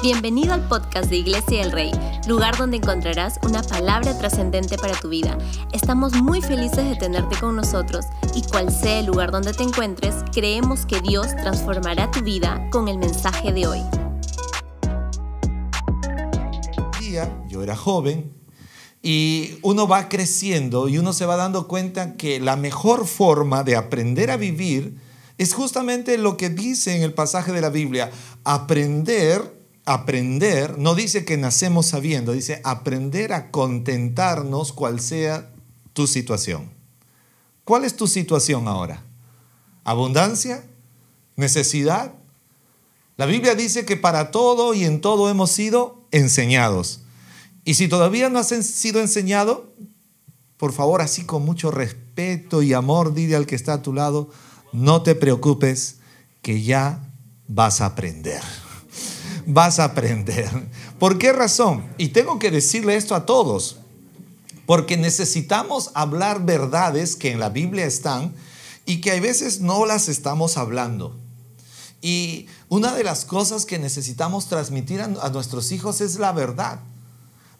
Bienvenido al podcast de Iglesia del Rey, lugar donde encontrarás una palabra trascendente para tu vida. Estamos muy felices de tenerte con nosotros y cual sea el lugar donde te encuentres, creemos que Dios transformará tu vida con el mensaje de hoy. Yo era joven y uno va creciendo y uno se va dando cuenta que la mejor forma de aprender a vivir es justamente lo que dice en el pasaje de la Biblia, aprender aprender, no dice que nacemos sabiendo, dice aprender a contentarnos cual sea tu situación. ¿Cuál es tu situación ahora? ¿Abundancia? ¿Necesidad? La Biblia dice que para todo y en todo hemos sido enseñados. Y si todavía no has sido enseñado, por favor, así con mucho respeto y amor, dile al que está a tu lado, no te preocupes, que ya vas a aprender vas a aprender. ¿Por qué razón? Y tengo que decirle esto a todos, porque necesitamos hablar verdades que en la Biblia están y que a veces no las estamos hablando. Y una de las cosas que necesitamos transmitir a, nuestros hijos es la verdad.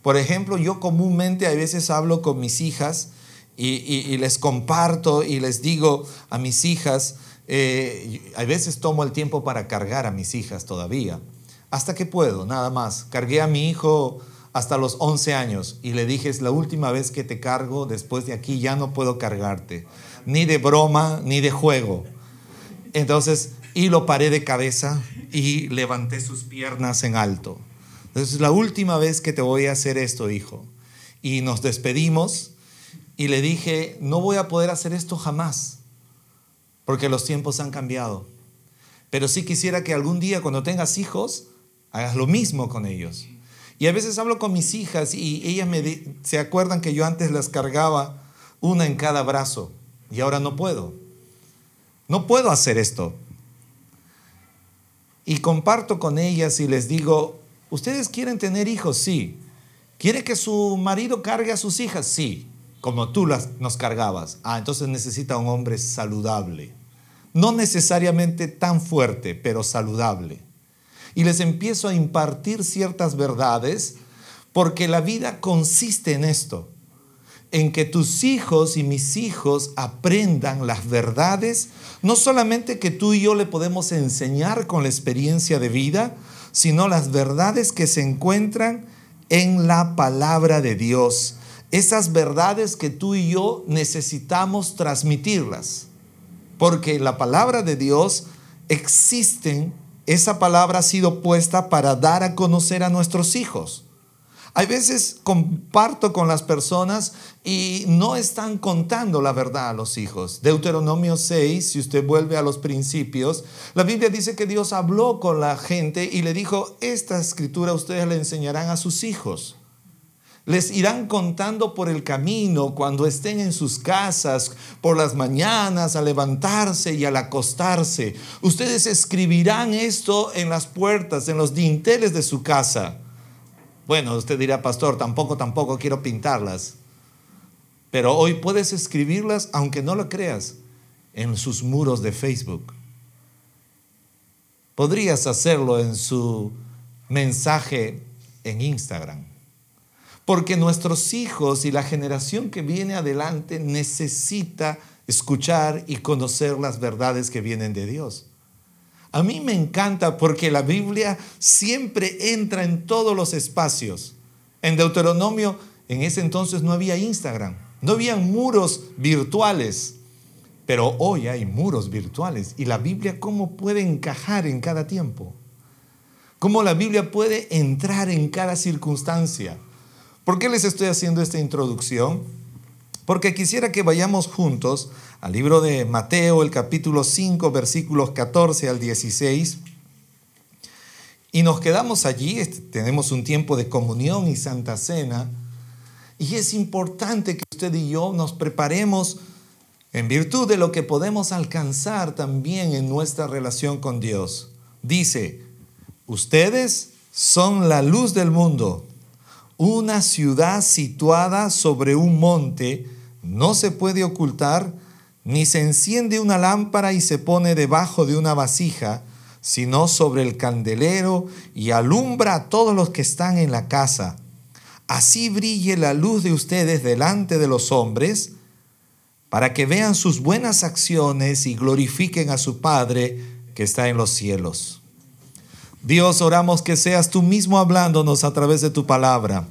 Por ejemplo, yo comúnmente a veces hablo con mis hijas y, les comparto y les digo a mis hijas, eh, a veces tomo el tiempo para cargar a mis hijas todavía hasta que puedo, nada más. Cargué a mi hijo hasta los 11 años y le dije, es la última vez que te cargo, después de aquí ya no puedo cargarte, ni de broma, ni de juego. Entonces, y lo paré de cabeza y levanté sus piernas en alto. Entonces, es la última vez que te voy a hacer esto, hijo. Y nos despedimos y le dije, no voy a poder hacer esto jamás, porque los tiempos han cambiado. Pero sí quisiera que algún día cuando tengas hijos, hagas lo mismo con ellos. Y a veces hablo con mis hijas y ellas me se acuerdan que yo antes las cargaba una en cada brazo y ahora no puedo. No puedo hacer esto. Y comparto con ellas y les digo, ¿ustedes quieren tener hijos? Sí. ¿Quiere que su marido cargue a sus hijas? Sí, como tú las, nos cargabas. Ah, entonces necesita un hombre saludable. No necesariamente tan fuerte, pero saludable y les empiezo a impartir ciertas verdades, porque la vida consiste en esto, en que tus hijos y mis hijos aprendan las verdades, no solamente que tú y yo le podemos enseñar con la experiencia de vida, sino las verdades que se encuentran en la palabra de Dios. Esas verdades que tú y yo necesitamos transmitirlas, porque la palabra de Dios existen esa palabra ha sido puesta para dar a conocer a nuestros hijos. Hay veces comparto con las personas y no están contando la verdad a los hijos. Deuteronomio 6, si usted vuelve a los principios, la Biblia dice que Dios habló con la gente y le dijo, esta escritura ustedes le enseñarán a sus hijos les irán contando por el camino cuando estén en sus casas, por las mañanas, al levantarse y al acostarse. Ustedes escribirán esto en las puertas, en los dinteles de su casa. Bueno, usted dirá, pastor, tampoco, tampoco quiero pintarlas. Pero hoy puedes escribirlas, aunque no lo creas, en sus muros de Facebook. Podrías hacerlo en su mensaje en Instagram porque nuestros hijos y la generación que viene adelante necesita escuchar y conocer las verdades que vienen de Dios. A mí me encanta porque la Biblia siempre entra en todos los espacios. En Deuteronomio, en ese entonces no había Instagram, no había muros virtuales, pero hoy hay muros virtuales. ¿Y la Biblia cómo puede encajar en cada tiempo? ¿Cómo la Biblia puede entrar en cada circunstancia? ¿Por qué les estoy haciendo esta introducción? Porque quisiera que vayamos juntos al libro de Mateo, el capítulo 5, versículos 14 al 16. Y nos quedamos allí, tenemos un tiempo de comunión y santa cena. Y es importante que usted y yo nos preparemos en virtud de lo que podemos alcanzar también en nuestra relación con Dios. Dice, ustedes son la luz del mundo. Una ciudad situada sobre un monte no se puede ocultar, ni se enciende una lámpara y se pone debajo de una vasija, sino sobre el candelero y alumbra a todos los que están en la casa. Así brille la luz de ustedes delante de los hombres, para que vean sus buenas acciones y glorifiquen a su Padre que está en los cielos. Dios, oramos que seas tú mismo hablándonos a través de tu palabra.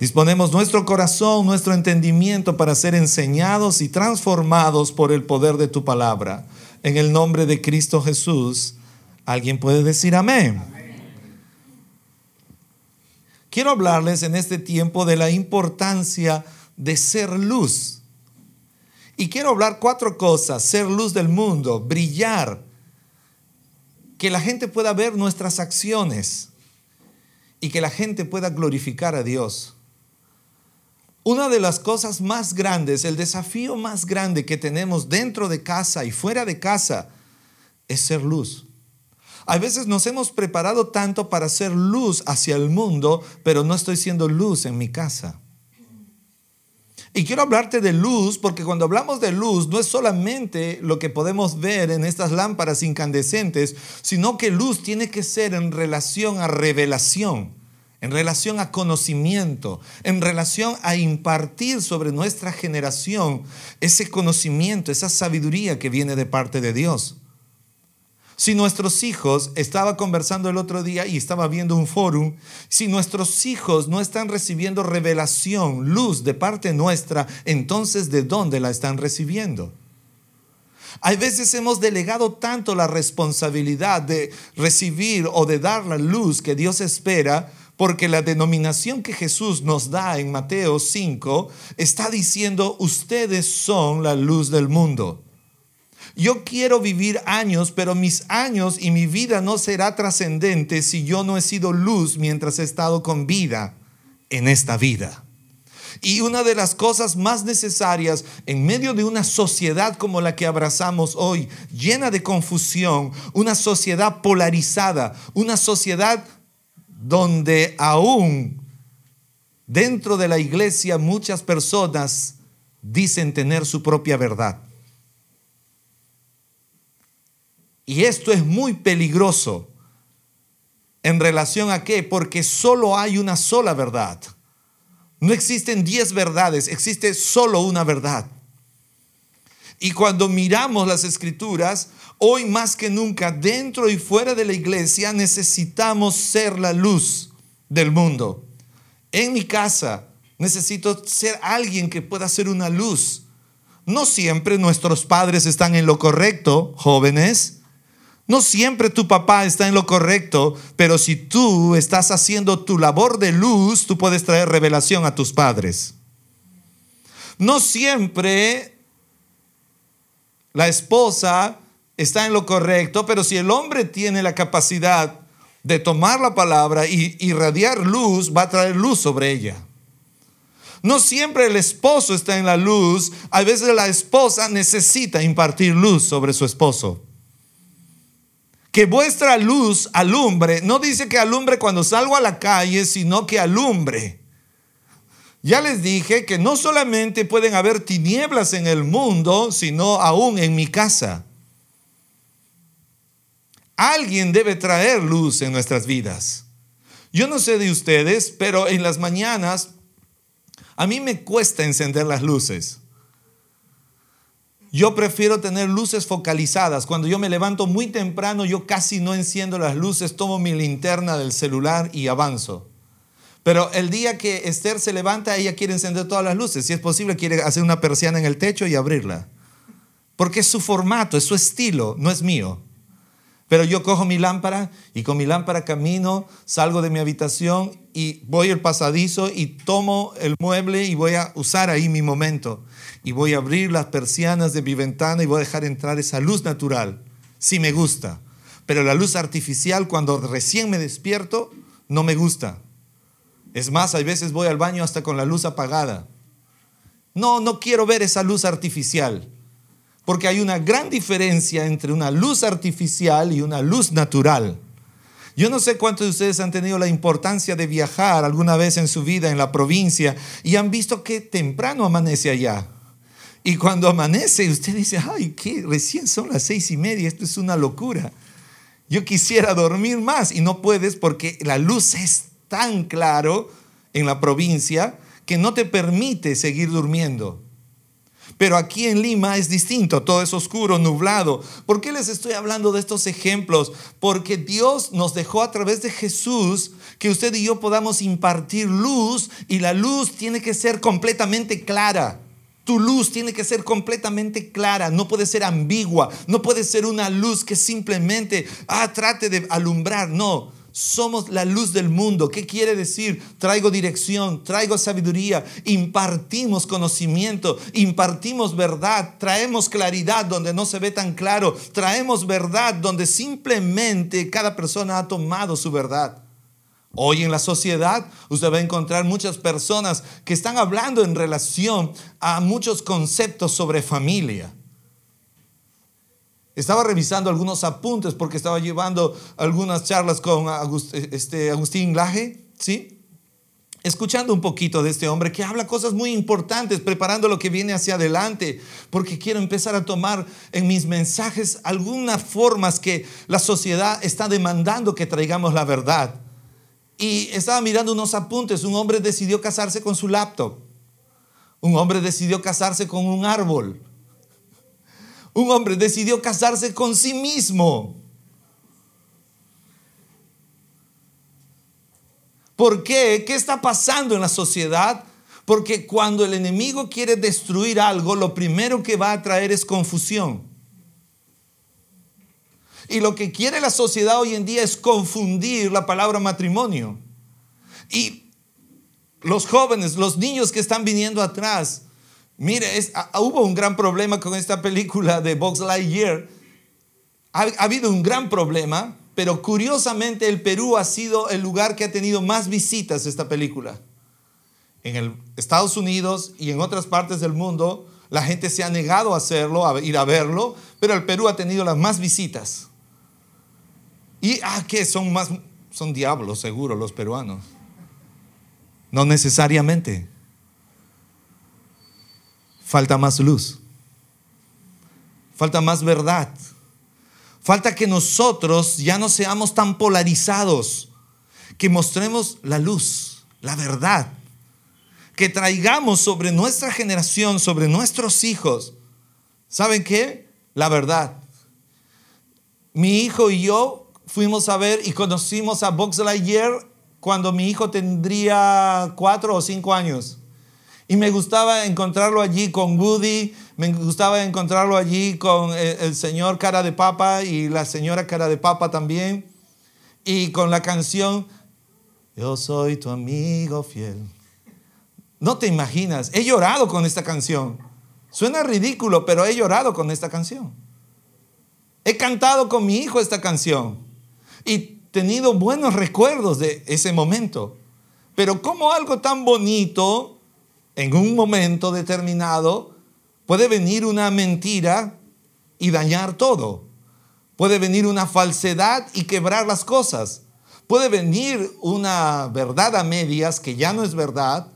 Disponemos nuestro corazón, nuestro entendimiento para ser enseñados y transformados por el poder de tu palabra. En el nombre de Cristo Jesús, ¿alguien puede decir amén? Quiero hablarles en este tiempo de la importancia de ser luz. Y quiero hablar cuatro cosas. Ser luz del mundo, brillar, que la gente pueda ver nuestras acciones y que la gente pueda glorificar a Dios. Una de las cosas más grandes, el desafío más grande que tenemos dentro de casa y fuera de casa es ser luz. A veces nos hemos preparado tanto para ser luz hacia el mundo, pero no estoy siendo luz en mi casa. Y quiero hablarte de luz porque cuando hablamos de luz no es solamente lo que podemos ver en estas lámparas incandescentes, sino que luz tiene que ser en relación a revelación en relación a conocimiento, en relación a impartir sobre nuestra generación ese conocimiento, esa sabiduría que viene de parte de Dios. Si nuestros hijos, estaba conversando el otro día y estaba viendo un fórum, si nuestros hijos no están recibiendo revelación, luz de parte nuestra, entonces ¿de dónde la están recibiendo? Hay veces hemos delegado tanto la responsabilidad de recibir o de dar la luz que Dios espera porque la denominación que Jesús nos da en Mateo 5 está diciendo, ustedes son la luz del mundo. Yo quiero vivir años, pero mis años y mi vida no será trascendente si yo no he sido luz mientras he estado con vida en esta vida. Y una de las cosas más necesarias en medio de una sociedad como la que abrazamos hoy, llena de confusión, una sociedad polarizada, una sociedad donde aún dentro de la iglesia muchas personas dicen tener su propia verdad. Y esto es muy peligroso. ¿En relación a qué? Porque solo hay una sola verdad. No existen diez verdades, existe solo una verdad. Y cuando miramos las escrituras, Hoy más que nunca, dentro y fuera de la iglesia, necesitamos ser la luz del mundo. En mi casa necesito ser alguien que pueda ser una luz. No siempre nuestros padres están en lo correcto, jóvenes. No siempre tu papá está en lo correcto, pero si tú estás haciendo tu labor de luz, tú puedes traer revelación a tus padres. No siempre la esposa está en lo correcto, pero si el hombre tiene la capacidad de tomar la palabra y irradiar luz, va a traer luz sobre ella. No siempre el esposo está en la luz, a veces la esposa necesita impartir luz sobre su esposo. Que vuestra luz alumbre, no dice que alumbre cuando salgo a la calle, sino que alumbre. Ya les dije que no solamente pueden haber tinieblas en el mundo, sino aún en mi casa. Alguien debe traer luz en nuestras vidas. Yo no sé de ustedes, pero en las mañanas a mí me cuesta encender las luces. Yo prefiero tener luces focalizadas. Cuando yo me levanto muy temprano, yo casi no enciendo las luces, tomo mi linterna del celular y avanzo. Pero el día que Esther se levanta, ella quiere encender todas las luces. Si es posible, quiere hacer una persiana en el techo y abrirla. Porque es su formato, es su estilo, no es mío. Pero yo cojo mi lámpara y con mi lámpara camino, salgo de mi habitación y voy al pasadizo y tomo el mueble y voy a usar ahí mi momento. Y voy a abrir las persianas de mi ventana y voy a dejar entrar esa luz natural, si me gusta. Pero la luz artificial, cuando recién me despierto, no me gusta. Es más, hay veces voy al baño hasta con la luz apagada. No, no quiero ver esa luz artificial. Porque hay una gran diferencia entre una luz artificial y una luz natural. Yo no sé cuántos de ustedes han tenido la importancia de viajar alguna vez en su vida en la provincia y han visto que temprano amanece allá. Y cuando amanece, usted dice, ay, que recién son las seis y media, esto es una locura. Yo quisiera dormir más y no puedes porque la luz es tan claro en la provincia que no te permite seguir durmiendo. Pero aquí en Lima es distinto, todo es oscuro, nublado. ¿Por qué les estoy hablando de estos ejemplos? Porque Dios nos dejó a través de Jesús que usted y yo podamos impartir luz y la luz tiene que ser completamente clara. Tu luz tiene que ser completamente clara, no puede ser ambigua, no puede ser una luz que simplemente, ah, trate de alumbrar, no. Somos la luz del mundo. ¿Qué quiere decir? Traigo dirección, traigo sabiduría, impartimos conocimiento, impartimos verdad, traemos claridad donde no se ve tan claro, traemos verdad donde simplemente cada persona ha tomado su verdad. Hoy en la sociedad usted va a encontrar muchas personas que están hablando en relación a muchos conceptos sobre familia. Estaba revisando algunos apuntes porque estaba llevando algunas charlas con este, Agustín Laje, ¿sí? Escuchando un poquito de este hombre que habla cosas muy importantes, preparando lo que viene hacia adelante, porque quiero empezar a tomar en mis mensajes algunas formas que la sociedad está demandando que traigamos la verdad. Y estaba mirando unos apuntes, un hombre decidió casarse con su laptop, un hombre decidió casarse con un árbol, un hombre decidió casarse con sí mismo. ¿Por qué? ¿Qué está pasando en la sociedad? Porque cuando el enemigo quiere destruir algo, lo primero que va a traer es confusión. Y lo que quiere la sociedad hoy en día es confundir la palabra matrimonio. Y los jóvenes, los niños que están viniendo atrás, Mire, hubo un gran problema con esta película de Box Lightyear. Ha, ha habido un gran problema, pero curiosamente el Perú ha sido el lugar que ha tenido más visitas esta película. En el Estados Unidos y en otras partes del mundo, la gente se ha negado a hacerlo, a ir a verlo, pero el Perú ha tenido las más visitas. Y, ah, ¿qué? Son más, son diablos seguro los peruanos. No necesariamente falta más luz, falta más verdad, falta que nosotros ya no seamos tan polarizados, que mostremos la luz, la verdad, que traigamos sobre nuestra generación, sobre nuestros hijos, ¿saben qué? La verdad. Mi hijo y yo fuimos a ver y conocimos a Box Lightyear cuando mi hijo tendría cuatro o cinco años. Y me gustaba encontrarlo allí con Woody, me gustaba encontrarlo allí con el, señor cara de papa y la señora cara de papa también. Y con la canción, Yo soy tu amigo fiel. No te imaginas, he llorado con esta canción. Suena ridículo, pero he llorado con esta canción. He cantado con mi hijo esta canción y tenido buenos recuerdos de ese momento. Pero como algo tan bonito en un momento determinado puede venir una mentira y dañar todo. Puede venir una falsedad y quebrar las cosas. Puede venir una verdad a medias que ya no es verdad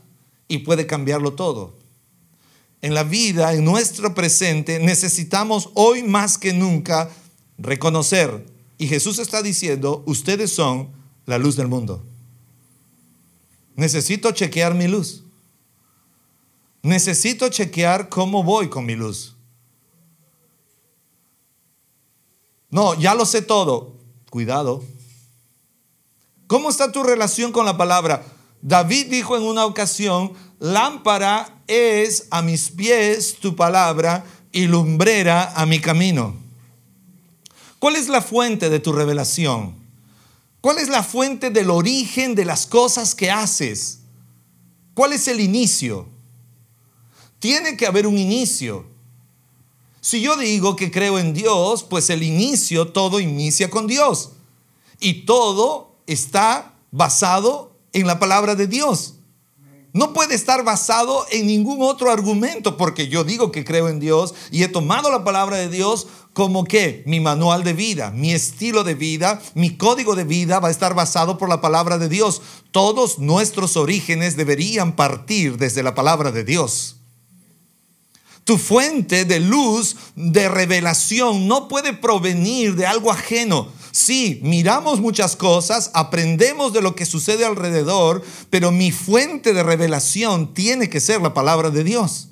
y puede cambiarlo todo. En la vida, en nuestro presente, necesitamos hoy más que nunca reconocer. Y Jesús está diciendo, ustedes son la luz del mundo. Necesito chequear mi luz. Necesito chequear cómo voy con mi luz. No, ya lo sé todo. Cuidado. ¿Cómo está tu relación con la palabra? David dijo en una ocasión, lámpara es a mis pies tu palabra y lumbrera a mi camino. ¿Cuál es la fuente de tu revelación? ¿Cuál es la fuente del origen de las cosas que haces? ¿Cuál es el inicio? Tiene que haber un inicio. Si yo digo que creo en Dios, pues el inicio, todo inicia con Dios. Y todo está basado en la palabra de Dios. No puede estar basado en ningún otro argumento, porque yo digo que creo en Dios y he tomado la palabra de Dios como que mi manual de vida, mi estilo de vida, mi código de vida va a estar basado por la palabra de Dios. Todos nuestros orígenes deberían partir desde la palabra de Dios. Tu fuente de luz, de revelación, no puede provenir de algo ajeno, Sí, miramos muchas cosas, aprendemos de lo que sucede alrededor, pero mi fuente de revelación tiene que ser la palabra de Dios.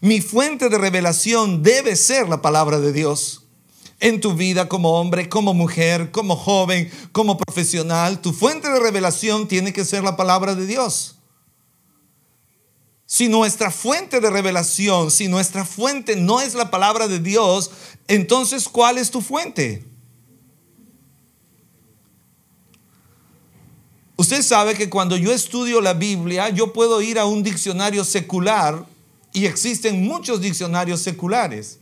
Mi fuente de revelación debe ser la palabra de Dios. En tu vida como hombre, como mujer, como joven, como profesional, tu fuente de revelación tiene que ser la palabra de Dios. Si nuestra fuente de revelación, si nuestra fuente no es la palabra de Dios, entonces ¿cuál es tu fuente? Usted sabe que cuando yo estudio la Biblia, yo puedo ir a un diccionario secular y existen muchos diccionarios seculares.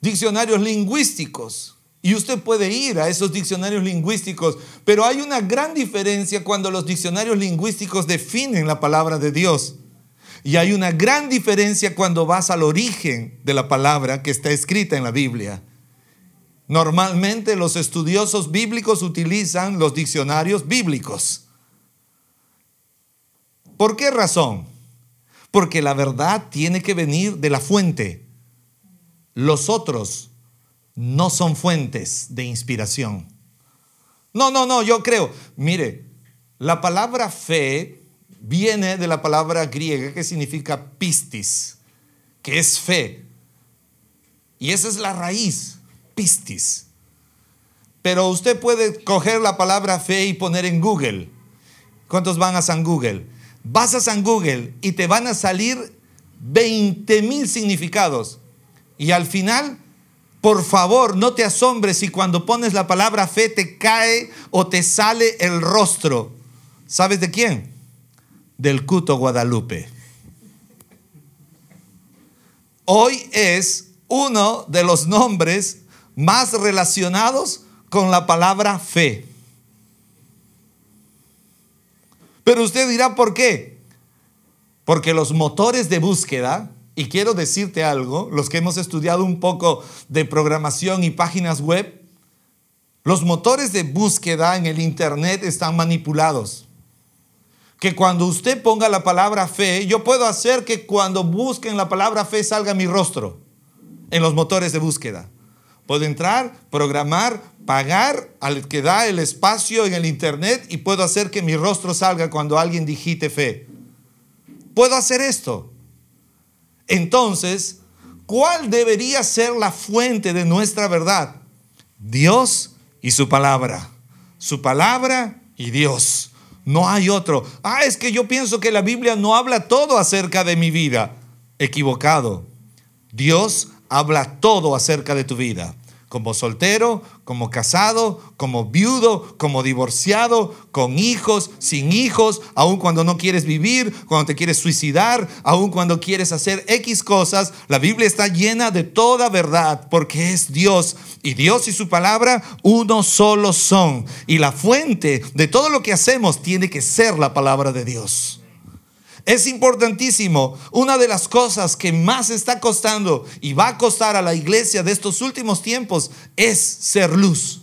Diccionarios lingüísticos. Y usted puede ir a esos diccionarios lingüísticos, pero hay una gran diferencia cuando los diccionarios lingüísticos definen la palabra de Dios. Y hay una gran diferencia cuando vas al origen de la palabra que está escrita en la Biblia. Normalmente los estudiosos bíblicos utilizan los diccionarios bíblicos. ¿Por qué razón? Porque la verdad tiene que venir de la fuente. Los otros no son fuentes de inspiración. No, no, no, yo creo. Mire, la palabra fe viene de la palabra griega que significa pistis, que es fe. Y esa es la raíz pistis. Pero usted puede coger la palabra fe y poner en Google. ¿Cuántos van a San Google? Vas a San Google y te van a salir 20 mil significados. Y al final, por favor, no te asombres si cuando pones la palabra fe te cae o te sale el rostro. ¿Sabes de quién? Del Cuto Guadalupe. Hoy es uno de los nombres más relacionados con la palabra fe. Pero usted dirá, ¿por qué? Porque los motores de búsqueda, y quiero decirte algo, los que hemos estudiado un poco de programación y páginas web, los motores de búsqueda en el Internet están manipulados. Que cuando usted ponga la palabra fe, yo puedo hacer que cuando busquen la palabra fe salga mi rostro en los motores de búsqueda. Puedo entrar, programar, pagar al que da el espacio en el Internet y puedo hacer que mi rostro salga cuando alguien digite fe. Puedo hacer esto. Entonces, ¿cuál debería ser la fuente de nuestra verdad? Dios y su palabra. Su palabra y Dios. No hay otro. Ah, es que yo pienso que la Biblia no habla todo acerca de mi vida. Equivocado. Dios habla todo acerca de tu vida. Como soltero, como casado, como viudo, como divorciado, con hijos, sin hijos, aun cuando no quieres vivir, cuando te quieres suicidar, aun cuando quieres hacer X cosas, la Biblia está llena de toda verdad porque es Dios y Dios y su palabra uno solo son. Y la fuente de todo lo que hacemos tiene que ser la palabra de Dios. Es importantísimo. Una de las cosas que más está costando y va a costar a la iglesia de estos últimos tiempos es ser luz.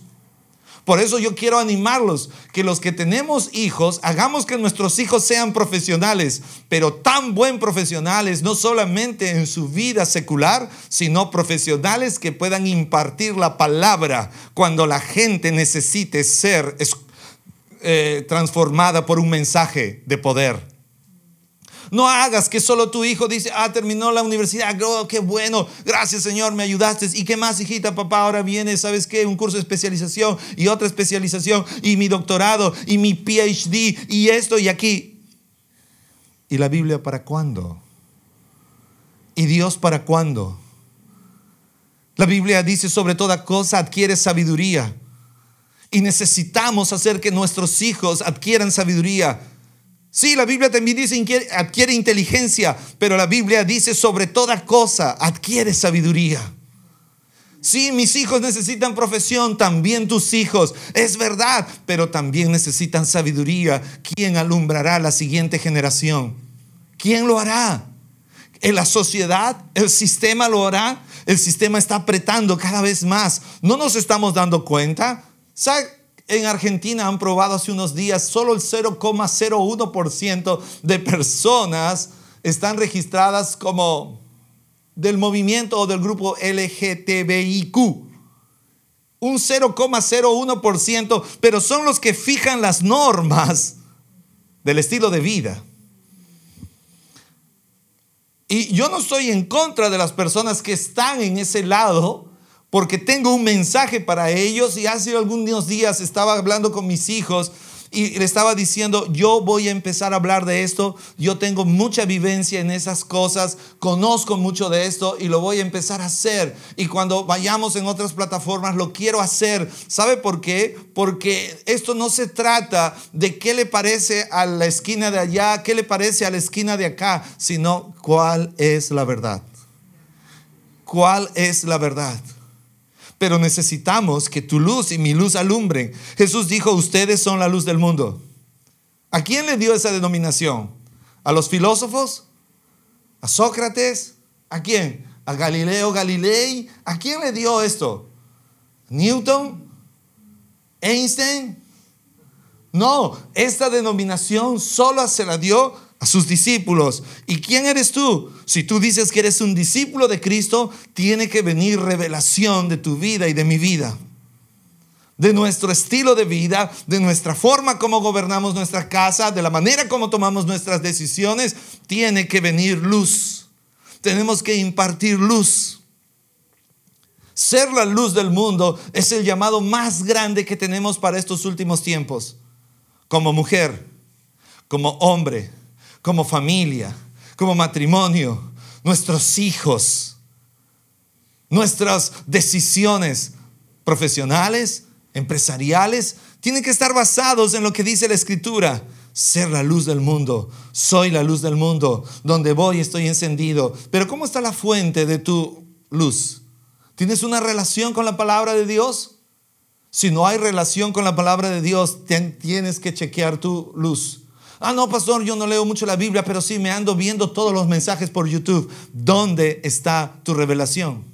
Por eso yo quiero animarlos, que los que tenemos hijos, hagamos que nuestros hijos sean profesionales, pero tan buen profesionales, no solamente en su vida secular, sino profesionales que puedan impartir la palabra cuando la gente necesite ser eh, transformada por un mensaje de poder. No hagas que solo tu hijo dice, ah, terminó la universidad, oh, qué bueno, gracias Señor, me ayudaste. ¿Y qué más, hijita, papá? Ahora viene, ¿sabes qué? Un curso de especialización y otra especialización y mi doctorado y mi PhD y esto y aquí. ¿Y la Biblia para cuándo? ¿Y Dios para cuándo? La Biblia dice sobre toda cosa adquiere sabiduría. Y necesitamos hacer que nuestros hijos adquieran sabiduría. Sí, la Biblia también dice adquiere inteligencia, pero la Biblia dice sobre toda cosa adquiere sabiduría. Sí, mis hijos necesitan profesión, también tus hijos. Es verdad, pero también necesitan sabiduría. ¿Quién alumbrará la siguiente generación? ¿Quién lo hará? ¿En la sociedad? ¿El sistema lo hará? El sistema está apretando cada vez más. ¿No nos estamos dando cuenta? En Argentina han probado hace unos días, solo el 0,01% de personas están registradas como del movimiento o del grupo LGTBIQ. un 0,01%, pero son los que fijan las normas del estilo de vida. Y yo no estoy en contra de las personas que están en ese lado, porque tengo un mensaje para ellos y hace algunos días estaba hablando con mis hijos y le estaba diciendo, yo voy a empezar a hablar de esto, yo tengo mucha vivencia en esas cosas, conozco mucho de esto y lo voy a empezar a hacer. Y cuando vayamos en otras plataformas, lo quiero hacer. ¿Sabe por qué? Porque esto no se trata de qué le parece a la esquina de allá, qué le parece a la esquina de acá, sino cuál es la verdad. ¿Cuál es la verdad? Pero necesitamos que tu luz y mi luz alumbren. Jesús dijo, ustedes son la luz del mundo. ¿A quién le dio esa denominación? ¿A los filósofos? ¿A Sócrates? ¿A quién? ¿A Galileo Galilei? ¿A quién le dio esto? ¿Newton? ¿Einstein? No, esta denominación solo se la dio a sus discípulos. ¿Y quién eres tú? Si tú dices que eres un discípulo de Cristo, tiene que venir revelación de tu vida y de mi vida. De nuestro estilo de vida, de nuestra forma como gobernamos nuestra casa, de la manera como tomamos nuestras decisiones, tiene que venir luz. Tenemos que impartir luz. Ser la luz del mundo es el llamado más grande que tenemos para estos últimos tiempos. Como mujer, como hombre, como familia, como matrimonio, nuestros hijos, nuestras decisiones profesionales, empresariales, tienen que estar basados en lo que dice la escritura. Ser la luz del mundo. Soy la luz del mundo. Donde voy estoy encendido. Pero ¿cómo está la fuente de tu luz? ¿Tienes una relación con la palabra de Dios? Si no hay relación con la palabra de Dios, tienes que chequear tu luz. Ah, no, pastor, yo no leo mucho la Biblia, pero sí me ando viendo todos los mensajes por YouTube. ¿Dónde está tu revelación?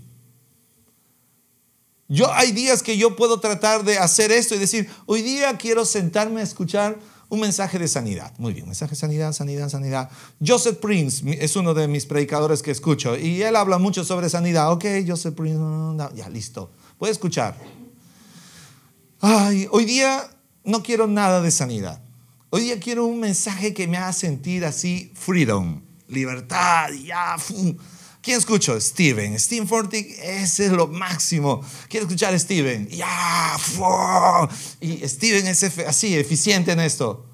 Yo hay días que yo puedo tratar de hacer esto y decir, hoy día quiero sentarme a escuchar un mensaje de sanidad. Muy bien, mensaje de sanidad, sanidad, sanidad. Joseph Prince es uno de mis predicadores que escucho y él habla mucho sobre sanidad. Ok, Joseph Prince, ya listo. A escuchar. Ay, hoy día no quiero nada de sanidad. Hoy día quiero un mensaje que me haga sentir así, freedom, libertad, ya. ¿Quién escucho? Steven. Steven Fortick, ese es lo máximo. Quiero escuchar a Steven. Ya. Y Steven es así, eficiente en esto.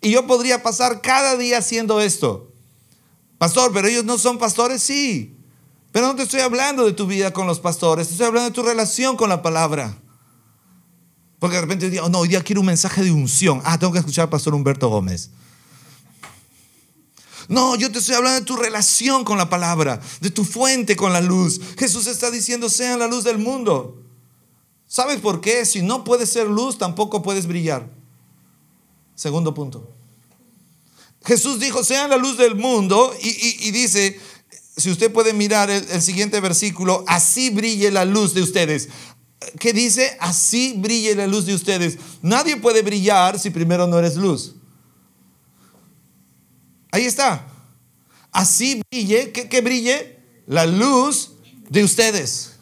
Y yo podría pasar cada día haciendo esto. Pastor, pero ellos no son pastores, sí. Pero no te estoy hablando de tu vida con los pastores, te estoy hablando de tu relación con la palabra. Porque de repente hoy oh, no, hoy día quiero un mensaje de unción. Ah, tengo que escuchar al pastor Humberto Gómez. No, yo te estoy hablando de tu relación con la palabra, de tu fuente con la luz. Jesús está diciendo, sean la luz del mundo. ¿Sabes por qué? Si no puedes ser luz, tampoco puedes brillar. Segundo punto. Jesús dijo, sean la luz del mundo y, dice, si usted puede mirar el, siguiente versículo, así brille la luz de ustedes que dice, así brille la luz de ustedes. Nadie puede brillar si primero no eres luz. Ahí está. Así brille, que, brille la luz de ustedes.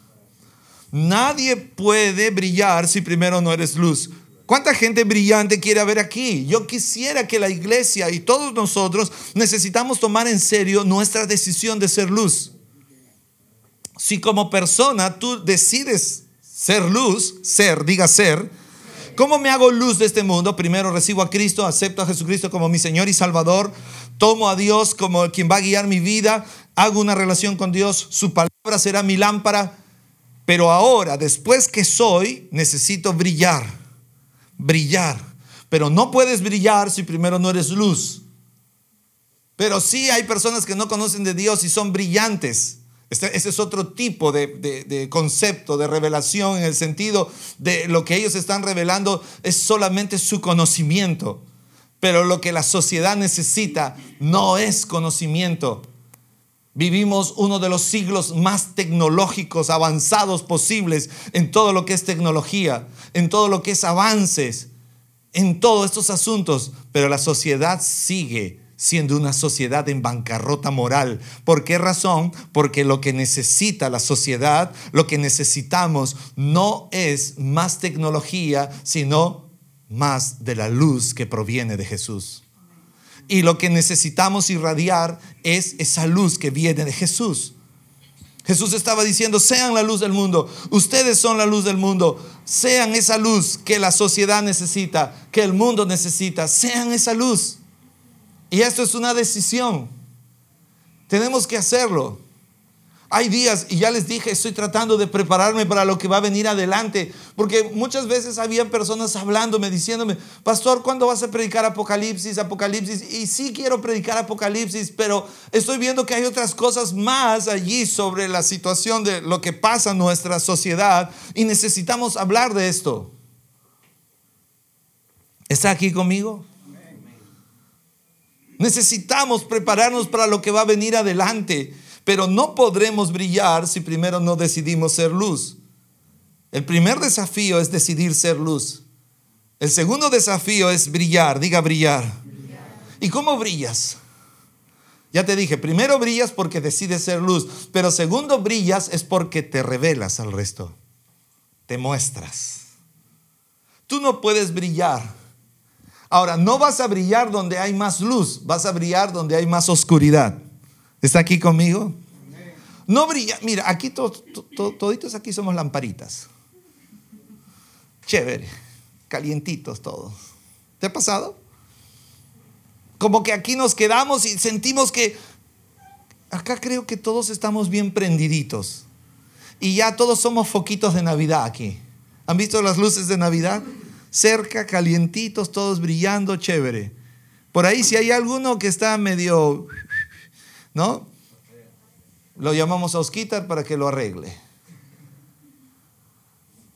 Nadie puede brillar si primero no eres luz. ¿Cuánta gente brillante quiere haber aquí? Yo quisiera que la iglesia y todos nosotros necesitamos tomar en serio nuestra decisión de ser luz. Si como persona tú decides ser luz, ser, diga ser. ¿Cómo me hago luz de este mundo? Primero recibo a Cristo, acepto a Jesucristo como mi Señor y Salvador, tomo a Dios como quien va a guiar mi vida, hago una relación con Dios, su palabra será mi lámpara, pero ahora, después que soy, necesito brillar, brillar. Pero no puedes brillar si primero no eres luz. Pero sí hay personas que no conocen de Dios y son brillantes. Este, ese es otro tipo de, concepto, de revelación, en el sentido de lo que ellos están revelando es solamente su conocimiento. Pero lo que la sociedad necesita no es conocimiento. Vivimos uno de los siglos más tecnológicos, avanzados posibles en todo lo que es tecnología, en todo lo que es avances, en todos estos asuntos. Pero la sociedad sigue siendo una sociedad en bancarrota moral. ¿Por qué razón? Porque lo que necesita la sociedad, lo que necesitamos no es más tecnología, sino más de la luz que proviene de Jesús. Y lo que necesitamos irradiar es esa luz que viene de Jesús. Jesús estaba diciendo, sean la luz del mundo, ustedes son la luz del mundo, sean esa luz que la sociedad necesita, que el mundo necesita, sean esa luz. Y esto es una decisión. Tenemos que hacerlo. Hay días, y ya les dije, estoy tratando de prepararme para lo que va a venir adelante, porque muchas veces había personas hablándome, diciéndome, pastor, ¿cuándo vas a predicar Apocalipsis? Apocalipsis. Y sí quiero predicar Apocalipsis, pero estoy viendo que hay otras cosas más allí sobre la situación de lo que pasa en nuestra sociedad y necesitamos hablar de esto. ¿Está aquí conmigo? Necesitamos prepararnos para lo que va a venir adelante, pero no podremos brillar si primero no decidimos ser luz. El primer desafío es decidir ser luz. El segundo desafío es brillar, diga brillar. ¿Y cómo brillas? Ya te dije, primero brillas porque decides ser luz, pero segundo brillas es porque te revelas al resto, te muestras. Tú no puedes brillar Ahora, no vas a brillar donde hay más luz, vas a brillar donde hay más oscuridad. ¿Está aquí conmigo? No brilla, mira, aquí toditos aquí somos lamparitas. Chévere, calientitos todos. ¿Te ha pasado? Como que aquí nos quedamos y sentimos que acá creo que todos estamos bien prendiditos. Y ya todos somos foquitos de Navidad aquí. ¿Han visto las luces de Navidad? Cerca, calientitos, todos brillando, chévere. Por ahí si hay alguno que está medio, ¿no? Lo llamamos a Osquitar para que lo arregle.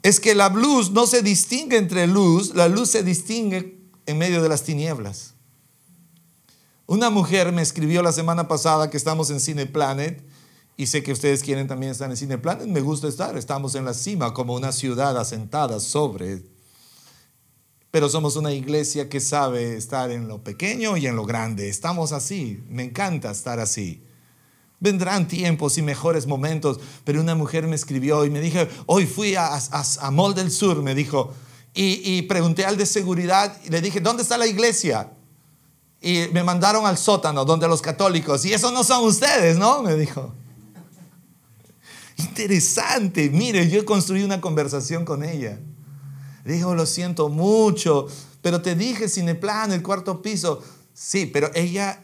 Es que la luz no se distingue entre luz, la luz se distingue en medio de las tinieblas. Una mujer me escribió la semana pasada que estamos en Cine Planet y sé que ustedes quieren también estar en Cine Planet. Me gusta estar, estamos en la cima como una ciudad asentada sobre pero somos una iglesia que sabe estar en lo pequeño y en lo grande. Estamos así. Me encanta estar así. Vendrán tiempos y mejores momentos, pero una mujer me escribió y me dijo, hoy fui a, a, Mall del Sur, me dijo, y, y, pregunté al de seguridad y le dije, ¿dónde está la iglesia? Y me mandaron al sótano, donde los católicos, y eso no son ustedes, ¿no? Me dijo. Interesante, mire, yo construí una conversación con ella. Dijo, lo siento mucho, pero te dije Cineplan, el cuarto piso. Sí, pero ella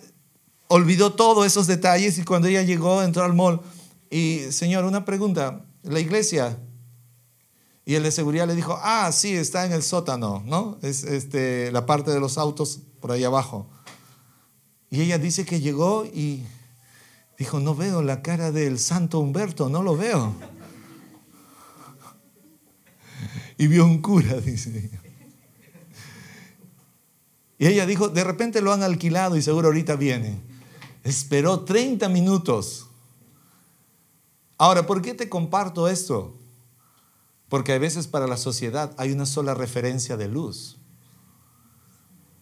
olvidó todos esos detalles y cuando ella llegó, entró al mall. Y, señor, una pregunta, ¿la iglesia? Y el de seguridad le dijo, ah, sí, está en el sótano, ¿no? Es este, la parte de los autos por ahí abajo. Y ella dice que llegó y dijo, no veo la cara del santo Humberto, no lo veo y vio un cura, dice. Y ella dijo, de repente lo han alquilado y seguro ahorita viene. Esperó 30 minutos. Ahora, ¿por qué te comparto esto? Porque a veces para la sociedad hay una sola referencia de luz.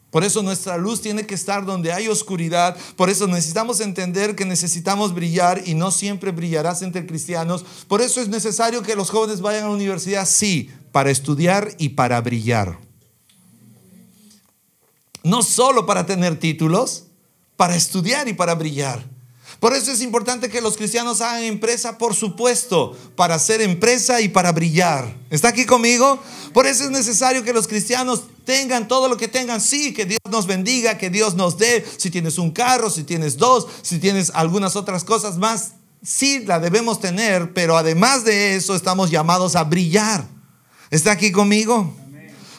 Por eso nuestra luz tiene que estar donde hay oscuridad. Por eso necesitamos entender que necesitamos brillar y no siempre brillarás entre cristianos. Por eso es necesario que los jóvenes vayan a la universidad, sí, para estudiar y para brillar. No solo para tener títulos, para estudiar y para brillar. Por eso es importante que los cristianos hagan empresa, por supuesto, para hacer empresa y para brillar. ¿Está aquí conmigo? Por eso es necesario que los cristianos tengan todo lo que tengan. Sí, que Dios nos bendiga, que Dios nos dé. Si tienes un carro, si tienes dos, si tienes algunas otras cosas más, sí la debemos tener, pero además de eso estamos llamados a brillar. ¿Está aquí conmigo?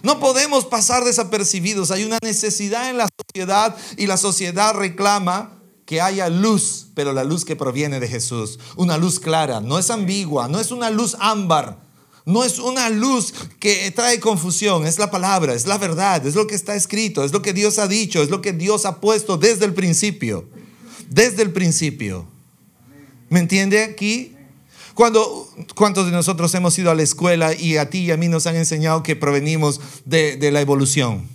No podemos pasar desapercibidos. Hay una necesidad en la sociedad y la sociedad reclama que haya luz, pero la luz que proviene de Jesús. Una luz clara, no es ambigua, no es una luz ámbar, no es una luz que trae confusión, es la palabra, es la verdad, es lo que está escrito, es lo que Dios ha dicho, es lo que Dios ha puesto desde el principio. Desde el principio. ¿Me entiende aquí? Cuando, ¿Cuántos de nosotros hemos ido a la escuela y a ti y a mí nos han enseñado que provenimos de, de la evolución?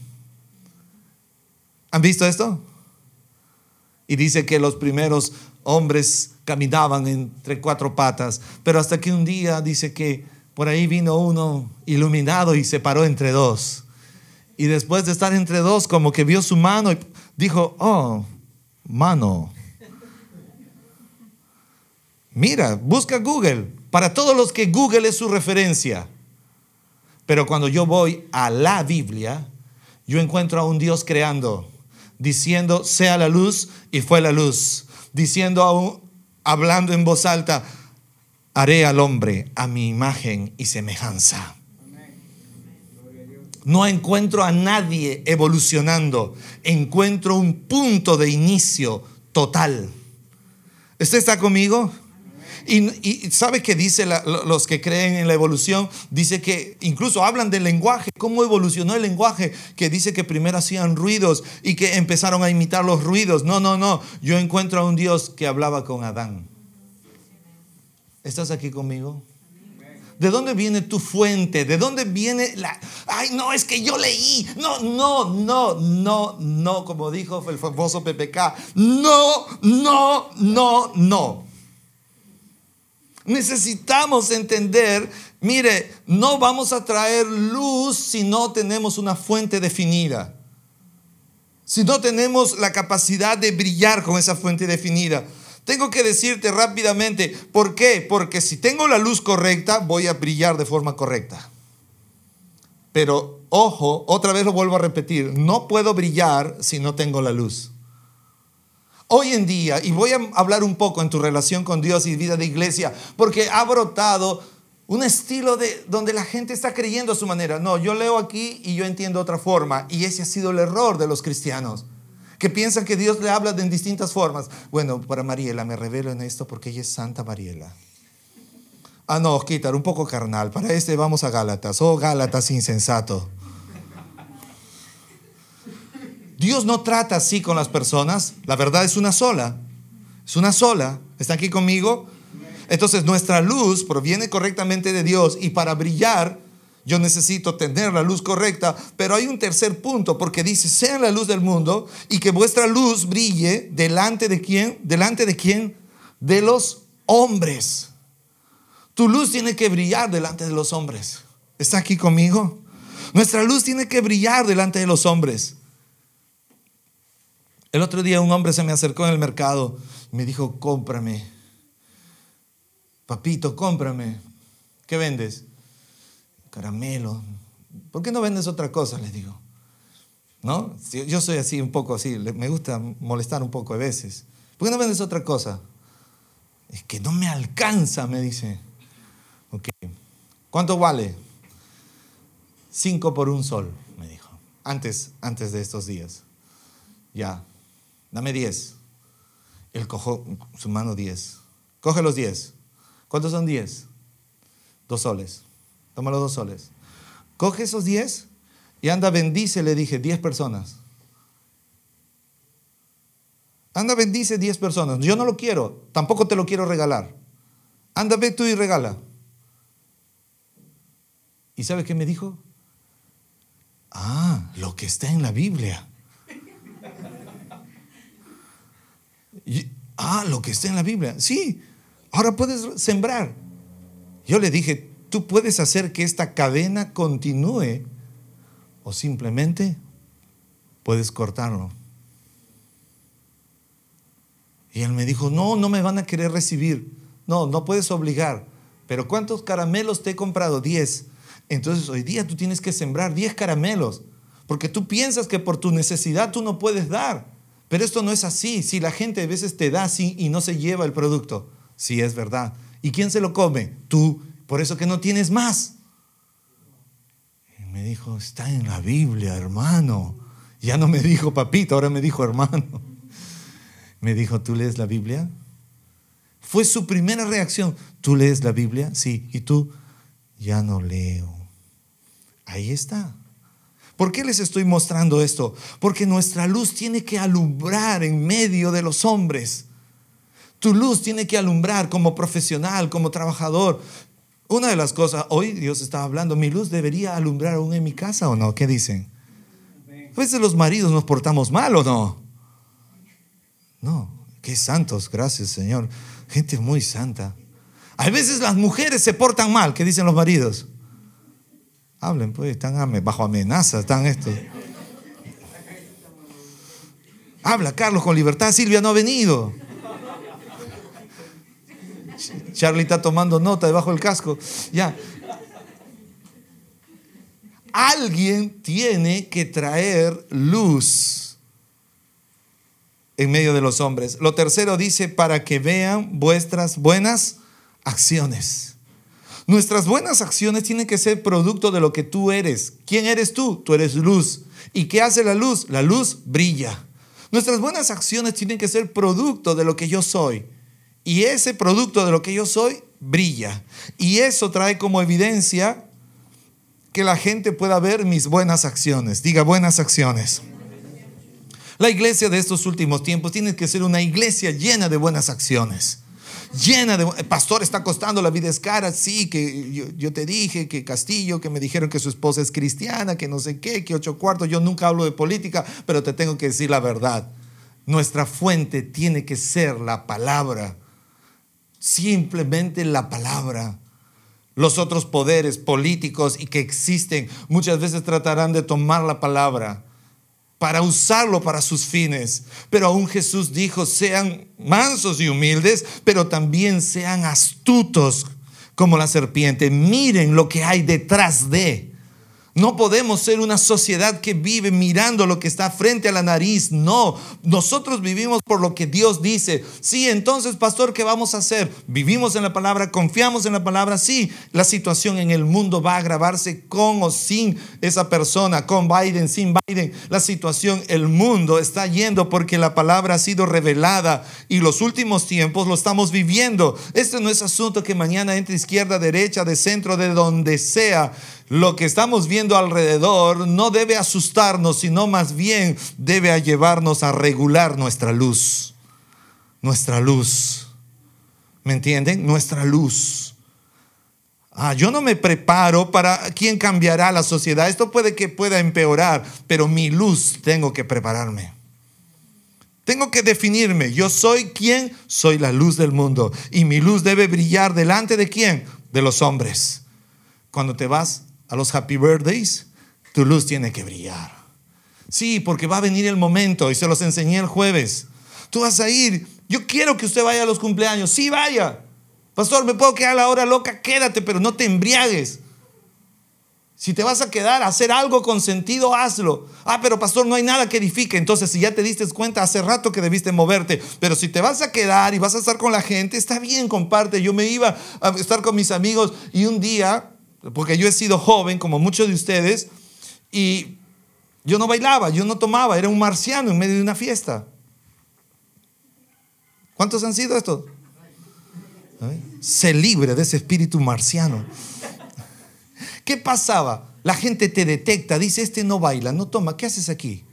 ¿Han visto esto? Y dice que los primeros hombres caminaban entre cuatro patas, pero hasta que un día dice que por ahí vino uno iluminado y se paró entre dos. Y después de estar entre dos, como que vio su mano y dijo, oh, mano. Mira, busca Google. Para todos los que Google es su referencia. Pero cuando yo voy a la Biblia, yo encuentro a un Dios creando, diciendo, sea la luz, y fue la luz. Diciendo, hablando en voz alta, haré al hombre a mi imagen y semejanza. No encuentro a nadie evolucionando, encuentro un punto de inicio total. ¿Usted está conmigo? Y, ¿sabe qué dice los que creen en la evolución? Dice que incluso hablan del lenguaje, cómo evolucionó el lenguaje, que dice que primero hacían ruidos y que empezaron a imitar los ruidos. No, no, no. Yo encuentro a un Dios que hablaba con Adán. ¿Estás aquí conmigo? ¿De dónde viene tu fuente? ¿De dónde viene la... Ay, no, es que yo leí. No, no, no, no, no, como dijo el famoso PPK. No, no, no, no. Necesitamos entender, mire, no vamos a traer luz si no tenemos una fuente definida. Si no tenemos la capacidad de brillar con esa fuente definida. Tengo que decirte rápidamente, ¿por qué? Porque si tengo la luz correcta, voy a brillar de forma correcta. Pero ojo, otra vez lo vuelvo a repetir, no puedo brillar si no tengo la luz. Hoy en día, y voy a hablar un poco en tu relación con Dios y vida de iglesia, porque ha brotado un estilo de donde la gente está creyendo a su manera. No, yo leo aquí y yo entiendo otra forma, y ese ha sido el error de los cristianos, que piensan que Dios le habla de en distintas formas. Bueno, para Mariela me revelo en esto porque ella es Santa Mariela. Ah, no, quitar un poco carnal. Para este vamos a Gálatas. Oh, Gálatas insensato. Dios no trata así con las personas. La verdad es una sola. Es una sola. ¿Está aquí conmigo? Entonces nuestra luz proviene correctamente de Dios y para brillar yo necesito tener la luz correcta, pero hay un tercer punto porque dice, sea la luz del mundo y que vuestra luz brille delante de quién? Delante de quién? De los hombres. Tu luz tiene que brillar delante de los hombres. ¿Está aquí conmigo? Nuestra luz tiene que brillar delante de los hombres. El otro día un hombre se me acercó en el mercado y me dijo, cómprame. Papito, cómprame. ¿Qué vendes? Caramelo. ¿Por qué no vendes otra cosa? Le digo. ¿No? Yo soy así, un poco así. Me gusta molestar un poco a veces. ¿Por qué no vendes otra cosa? Es que no me alcanza, me dice. Ok. ¿Cuánto vale? Cinco por un sol, me dijo. Antes, antes de estos días. Ya dame 10. Él cojo su mano 10. Coge los 10. ¿Cuántos son 10? Dos soles. Toma los dos soles. Coge esos 10 y anda, bendice, le dije, 10 personas. Anda, bendice 10 personas. Yo no lo quiero, tampoco te lo quiero regalar. Anda, ve tú y regala. ¿Y sabe qué me dijo? Ah, lo que está en la Biblia. Ah, lo que está en la Biblia. Sí, ahora puedes sembrar. Yo le dije, tú puedes hacer que esta cadena continúe o simplemente puedes cortarlo. Y él me dijo, no, no me van a querer recibir. No, no puedes obligar. Pero ¿cuántos caramelos te he comprado? Diez. Entonces hoy día tú tienes que sembrar diez caramelos. Porque tú piensas que por tu necesidad tú no puedes dar. Pero esto no es así. Si la gente a veces te da así y no se lleva el producto. Sí, es verdad. ¿Y quién se lo come? Tú. Por eso que no tienes más. Y me dijo, está en la Biblia, hermano. Ya no me dijo papito, ahora me dijo hermano. Me dijo, ¿tú lees la Biblia? Fue su primera reacción. ¿Tú lees la Biblia? Sí. ¿Y tú? Ya no leo. Ahí está. ¿Por qué les estoy mostrando esto? Porque nuestra luz tiene que alumbrar en medio de los hombres. Tu luz tiene que alumbrar como profesional, como trabajador. Una de las cosas, hoy Dios está hablando, mi luz debería alumbrar aún en mi casa o no, ¿qué dicen? A veces los maridos nos portamos mal o no. No, qué santos, gracias Señor. Gente muy santa. A veces las mujeres se portan mal, ¿qué dicen los maridos? Hablen, pues, están bajo amenaza, están estos. Habla, Carlos, con libertad. Silvia no ha venido. Charlie está tomando nota debajo del casco. Ya. Alguien tiene que traer luz en medio de los hombres. Lo tercero dice, para que vean vuestras buenas acciones. Nuestras buenas acciones tienen que ser producto de lo que tú eres. ¿Quién eres tú? Tú eres luz. ¿Y qué hace la luz? La luz brilla. Nuestras buenas acciones tienen que ser producto de lo que yo soy. Y ese producto de lo que yo soy brilla. Y eso trae como evidencia que la gente pueda ver mis buenas acciones. Diga buenas acciones. La iglesia de estos últimos tiempos tiene que ser una iglesia llena de buenas acciones llena de... Pastor, está costando, la vida es cara. Sí, que yo, te dije que Castillo, que me dijeron que su esposa es cristiana, que no sé qué, que ocho cuartos. Yo nunca hablo de política, pero te tengo que decir la verdad. Nuestra fuente tiene que ser la palabra. Simplemente la palabra. Los otros poderes políticos y que existen muchas veces tratarán de tomar la palabra para usarlo para sus fines. Pero aún Jesús dijo, sean mansos y humildes, pero también sean astutos como la serpiente. Miren lo que hay detrás de. No podemos ser una sociedad que vive mirando lo que está frente a la nariz. No, nosotros vivimos por lo que Dios dice. Sí, entonces, pastor, ¿qué vamos a hacer? Vivimos en la palabra, confiamos en la palabra. Sí, la situación en el mundo va a agravarse con o sin esa persona, con Biden, sin Biden. La situación, el mundo está yendo porque la palabra ha sido revelada y los últimos tiempos lo estamos viviendo. Este no es asunto que mañana entre izquierda, derecha, de centro, de donde sea lo que estamos viendo alrededor no debe asustarnos, sino más bien debe llevarnos a regular nuestra luz. Nuestra luz. ¿Me entienden? Nuestra luz. Ah, yo no me preparo para quién cambiará la sociedad. Esto puede que pueda empeorar, pero mi luz tengo que prepararme. Tengo que definirme. Yo soy quién? Soy la luz del mundo. Y mi luz debe brillar delante de quién? De los hombres. Cuando te vas a los happy birthdays, tu luz tiene que brillar. Sí, porque va a venir el momento y se los enseñé el jueves. Tú vas a ir. Yo quiero que usted vaya a los cumpleaños. Sí, vaya. Pastor, me puedo quedar a la hora loca. Quédate, pero no te embriagues. Si te vas a quedar a hacer algo con sentido, hazlo. Ah, pero pastor, no hay nada que edifique. Entonces, si ya te diste cuenta hace rato que debiste moverte, pero si te vas a quedar y vas a estar con la gente, está bien, comparte. Yo me iba a estar con mis amigos y un día porque yo he sido joven como muchos de ustedes y yo no bailaba, yo no tomaba, era un marciano en medio de una fiesta. ¿Cuántos han sido estos? Se libre de ese espíritu marciano. ¿Qué pasaba? La gente te detecta, dice, este no baila, no toma, ¿qué haces aquí?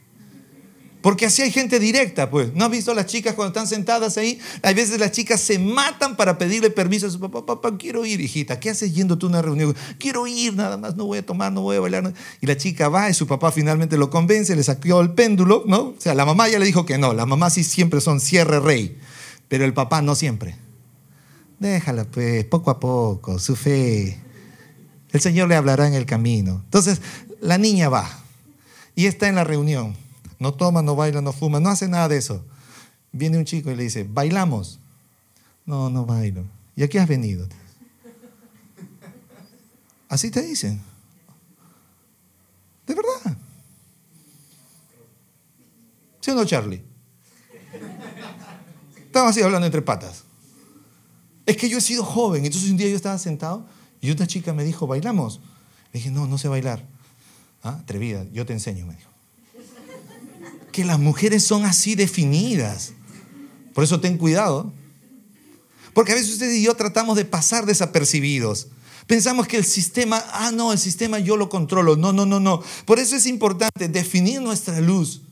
Porque así hay gente directa, pues. ¿No has visto a las chicas cuando están sentadas ahí? Hay veces las chicas se matan para pedirle permiso a su papá. Papá, quiero ir, hijita. ¿Qué haces yendo tú a una reunión? Quiero ir, nada más, no voy a tomar, no voy a bailar. Y la chica va y su papá finalmente lo convence, le sacó el péndulo, ¿no? O sea, la mamá ya le dijo que no. La mamá sí siempre son cierre rey, pero el papá no siempre. Déjala, pues, poco a poco, su fe. El Señor le hablará en el camino. Entonces, la niña va y está en la reunión no toma, no baila, no fuma, no hace nada de eso. Viene un chico y le dice, ¿bailamos? No, no bailo. ¿Y a qué has venido? Así te dicen. De verdad. ¿Sí o no, Charlie? Estamos así hablando entre patas. Es que yo he sido joven, entonces un día yo estaba sentado y una chica me dijo, ¿bailamos? Le dije, no, no sé bailar. Ah, atrevida, yo te enseño, me dijo que las mujeres son así definidas. Por eso ten cuidado. Porque a veces usted y yo tratamos de pasar desapercibidos. Pensamos que el sistema, ah, no, el sistema yo lo controlo. No, no, no, no. Por eso es importante definir nuestra luz.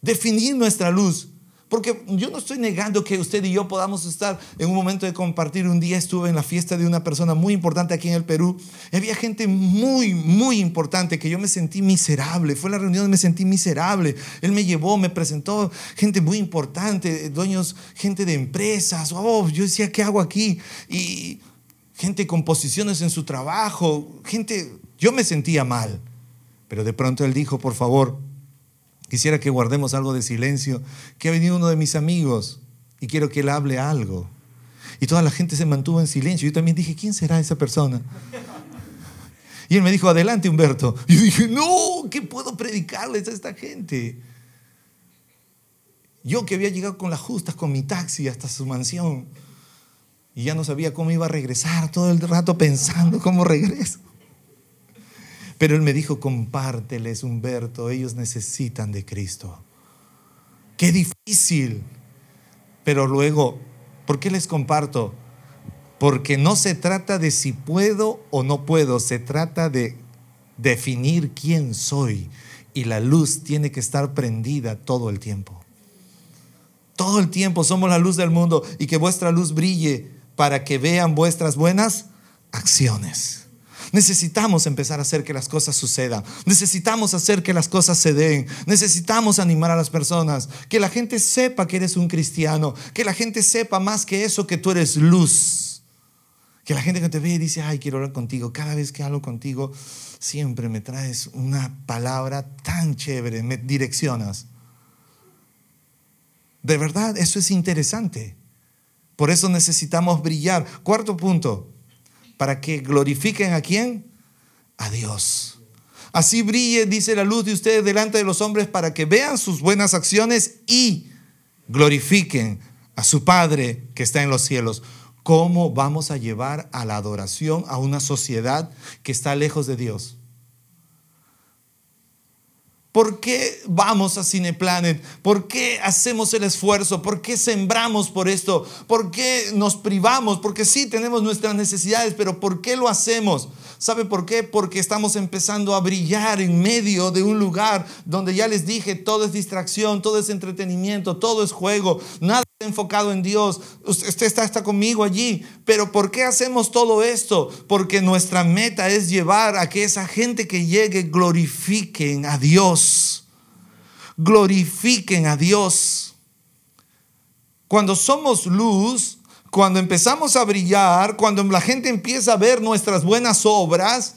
Definir nuestra luz. Porque yo no estoy negando que usted y yo podamos estar en un momento de compartir. Un día estuve en la fiesta de una persona muy importante aquí en el Perú. Había gente muy, muy importante que yo me sentí miserable. Fue la reunión me sentí miserable. Él me llevó, me presentó gente muy importante, dueños, gente de empresas. Oh, yo decía, ¿qué hago aquí? Y gente con posiciones en su trabajo. Gente, yo me sentía mal. Pero de pronto él dijo, por favor, Quisiera que guardemos algo de silencio, que ha venido uno de mis amigos y quiero que él hable algo. Y toda la gente se mantuvo en silencio. Yo también dije, ¿quién será esa persona? Y él me dijo, adelante Humberto. Y yo dije, no, ¿qué puedo predicarles a esta gente? Yo que había llegado con las justas, con mi taxi hasta su mansión, y ya no sabía cómo iba a regresar, todo el rato pensando cómo regreso. Pero él me dijo, compárteles, Humberto, ellos necesitan de Cristo. Qué difícil. Pero luego, ¿por qué les comparto? Porque no se trata de si puedo o no puedo, se trata de definir quién soy. Y la luz tiene que estar prendida todo el tiempo. Todo el tiempo somos la luz del mundo y que vuestra luz brille para que vean vuestras buenas acciones. Necesitamos empezar a hacer que las cosas sucedan. Necesitamos hacer que las cosas se den. Necesitamos animar a las personas. Que la gente sepa que eres un cristiano. Que la gente sepa más que eso que tú eres luz. Que la gente que te ve dice, ay, quiero hablar contigo. Cada vez que hablo contigo, siempre me traes una palabra tan chévere. Me direccionas. De verdad, eso es interesante. Por eso necesitamos brillar. Cuarto punto, para que glorifiquen a quién? A Dios. Así brille, dice la luz de ustedes delante de los hombres para que vean sus buenas acciones y glorifiquen a su Padre que está en los cielos. ¿Cómo vamos a llevar a la adoración a una sociedad que está lejos de Dios? ¿Por qué vamos a Cineplanet? ¿Por qué hacemos el esfuerzo? ¿Por qué sembramos por esto? ¿Por qué nos privamos? Porque sí tenemos nuestras necesidades, pero ¿por qué lo hacemos? ¿Sabe por qué? Porque estamos empezando a brillar en medio de un lugar donde ya les dije, todo es distracción, todo es entretenimiento, todo es juego, nada enfocado en Dios. Usted está, está conmigo allí. Pero ¿por qué hacemos todo esto? Porque nuestra meta es llevar a que esa gente que llegue glorifiquen a Dios. Glorifiquen a Dios. Cuando somos luz, cuando empezamos a brillar, cuando la gente empieza a ver nuestras buenas obras,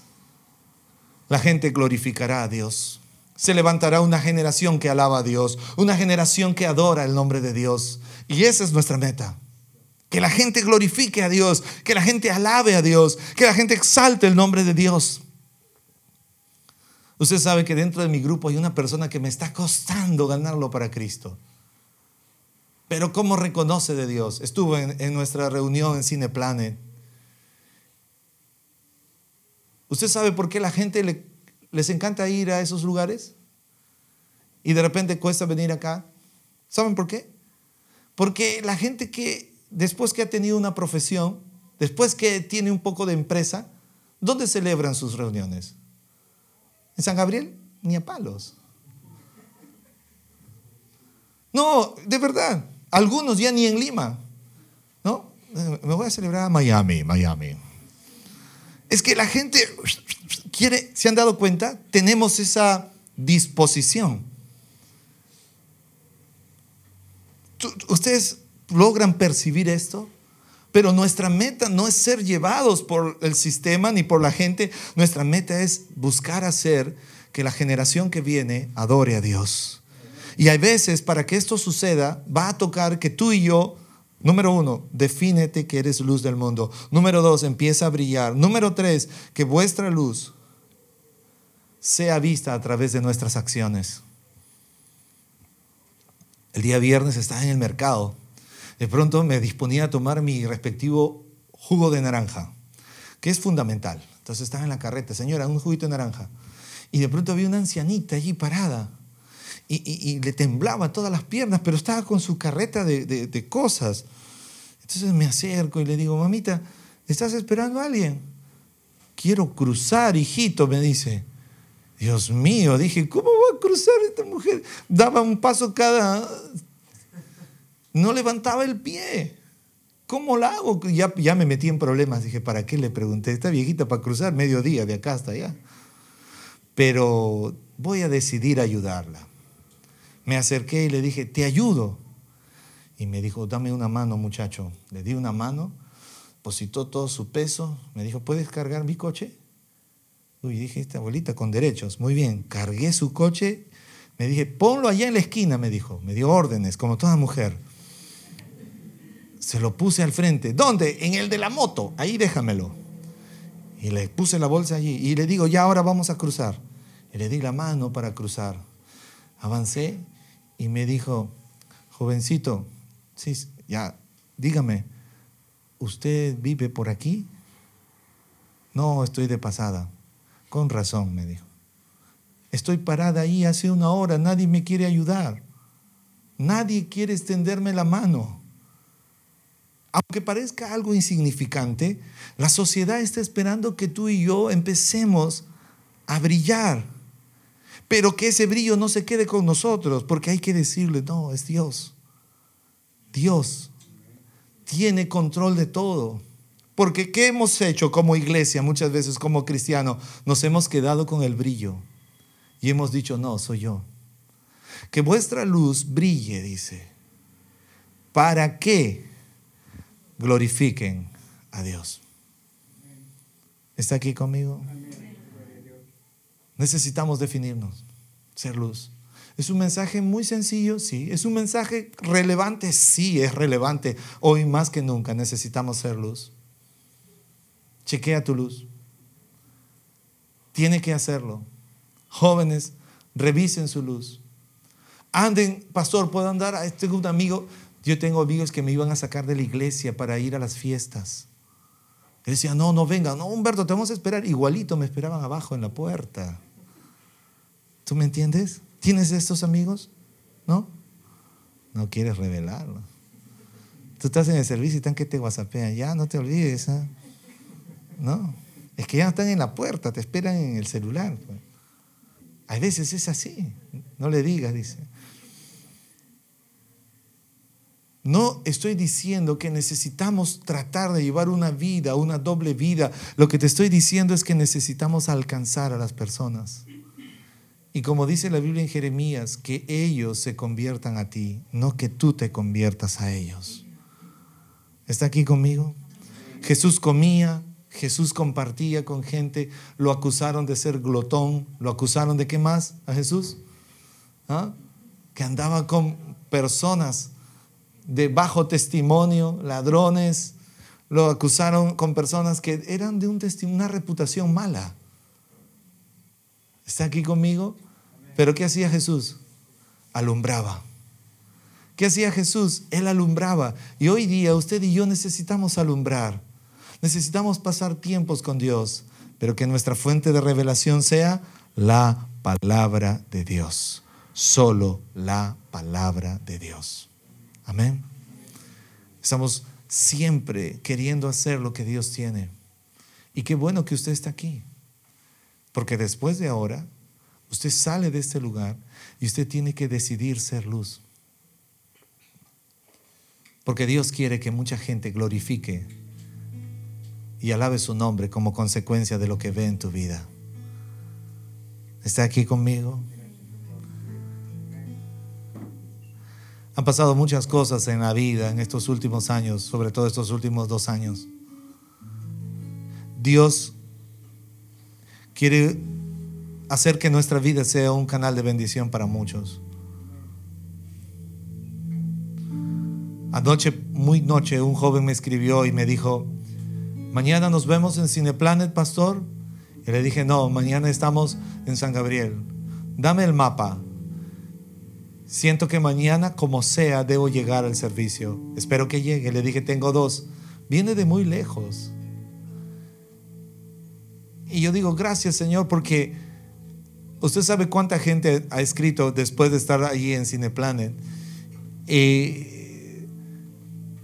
la gente glorificará a Dios. Se levantará una generación que alaba a Dios, una generación que adora el nombre de Dios. Y esa es nuestra meta. Que la gente glorifique a Dios, que la gente alabe a Dios, que la gente exalte el nombre de Dios. Usted sabe que dentro de mi grupo hay una persona que me está costando ganarlo para Cristo. Pero ¿cómo reconoce de Dios? Estuvo en, nuestra reunión en Cineplanet. ¿Usted sabe por qué la gente les encanta ir a esos lugares? Y de repente cuesta venir acá. ¿Saben por qué? Porque la gente que después que ha tenido una profesión, después que tiene un poco de empresa, ¿dónde celebran sus reuniones? ¿En San Gabriel? Ni a palos. No, de verdad. Algunos ya ni en Lima. ¿No? Me voy a celebrar a Miami, Miami. Es que la gente quiere, ¿se han dado cuenta? Tenemos esa disposición. ¿Ustedes logran percibir esto? Pero nuestra meta no es ser llevados por el sistema ni por la gente. Nuestra meta es buscar hacer que la generación que viene adore a Dios. Y hay veces para que esto suceda va a tocar que tú y yo, número uno, defínete que eres luz del mundo. Número dos, empieza a brillar. Número tres, que vuestra luz sea vista a través de nuestras acciones. El día viernes estaba en el mercado. De pronto me disponía a tomar mi respectivo jugo de naranja, que es fundamental. Entonces estaba en la carreta, señora, un juguito de naranja. Y de pronto había una ancianita allí parada. Y, le temblaba todas las piernas, pero estaba con su carreta de, de cosas. Entonces me acerco y le digo, mamita, ¿estás esperando a alguien? Quiero cruzar, hijito, me dice. Dios mío, dije, ¿cómo va a cruzar esta mujer? Daba un paso cada No levantaba el pie. ¿Cómo la hago? Ya, ya me metí en problemas. Dije, ¿para qué le pregunté? Esta viejita para cruzar mediodía de acá hasta allá. Pero voy a decidir ayudarla. Me acerqué y le dije, te ayudo. Y me dijo, dame una mano, muchacho. Le di una mano, positó todo su peso. Me dijo, ¿puedes cargar mi coche? Uy, dije, esta abuelita con derechos. Muy bien, cargué su coche. Me dije, ponlo allá en la esquina, me dijo. Me dio órdenes, como toda mujer. Se lo puse al frente. ¿Dónde? En el de la moto. Ahí déjamelo. Y le puse la bolsa allí. Y le digo, ya ahora vamos a cruzar. Y le di la mano para cruzar. Avancé y me dijo, jovencito, sí, ya, dígame, ¿usted vive por aquí? No, estoy de pasada. Con razón, me dijo. Estoy parada ahí hace una hora, nadie me quiere ayudar. Nadie quiere extenderme la mano. Aunque parezca algo insignificante, la sociedad está esperando que tú y yo empecemos a brillar. Pero que ese brillo no se quede con nosotros, porque hay que decirle, no, es Dios. Dios tiene control de todo. Porque ¿qué hemos hecho como iglesia, muchas veces como cristiano? Nos hemos quedado con el brillo y hemos dicho, no, soy yo. Que vuestra luz brille, dice, para que glorifiquen a Dios. ¿Está aquí conmigo? Necesitamos definirnos, ser luz. Es un mensaje muy sencillo, sí. Es un mensaje relevante, sí, es relevante. Hoy más que nunca necesitamos ser luz. Chequea tu luz. Tiene que hacerlo. Jóvenes, revisen su luz. Anden, pastor, puedo andar. a este un amigo. Yo tengo amigos que me iban a sacar de la iglesia para ir a las fiestas. Y decía, no, no venga. No, Humberto, te vamos a esperar. Igualito me esperaban abajo en la puerta. ¿Tú me entiendes? ¿Tienes estos amigos? ¿No? No quieres revelarlo. Tú estás en el servicio y están que te whatsappean. Ya, no te olvides. ¿ah? No, es que ya están en la puerta, te esperan en el celular. Pues. A veces es así, no le digas, dice. No estoy diciendo que necesitamos tratar de llevar una vida, una doble vida. Lo que te estoy diciendo es que necesitamos alcanzar a las personas. Y como dice la Biblia en Jeremías, que ellos se conviertan a ti, no que tú te conviertas a ellos. ¿Está aquí conmigo? Jesús comía, Jesús compartía con gente, lo acusaron de ser glotón, lo acusaron de qué más a Jesús? ¿Ah? Que andaba con personas de bajo testimonio, ladrones, lo acusaron con personas que eran de un una reputación mala. ¿Está aquí conmigo? Pero ¿qué hacía Jesús? Alumbraba. ¿Qué hacía Jesús? Él alumbraba. Y hoy día usted y yo necesitamos alumbrar. Necesitamos pasar tiempos con Dios, pero que nuestra fuente de revelación sea la palabra de Dios. Solo la palabra de Dios. Amén. Estamos siempre queriendo hacer lo que Dios tiene. Y qué bueno que usted está aquí. Porque después de ahora, usted sale de este lugar y usted tiene que decidir ser luz. Porque Dios quiere que mucha gente glorifique y alabe su nombre como consecuencia de lo que ve en tu vida. ¿Está aquí conmigo? Han pasado muchas cosas en la vida en estos últimos años, sobre todo estos últimos dos años. Dios quiere hacer que nuestra vida sea un canal de bendición para muchos. Anoche, muy noche, un joven me escribió y me dijo, Mañana nos vemos en Cineplanet, pastor. Y le dije, no, mañana estamos en San Gabriel. Dame el mapa. Siento que mañana, como sea, debo llegar al servicio. Espero que llegue. Le dije, tengo dos. Viene de muy lejos. Y yo digo, gracias Señor, porque usted sabe cuánta gente ha escrito después de estar allí en Cineplanet. Y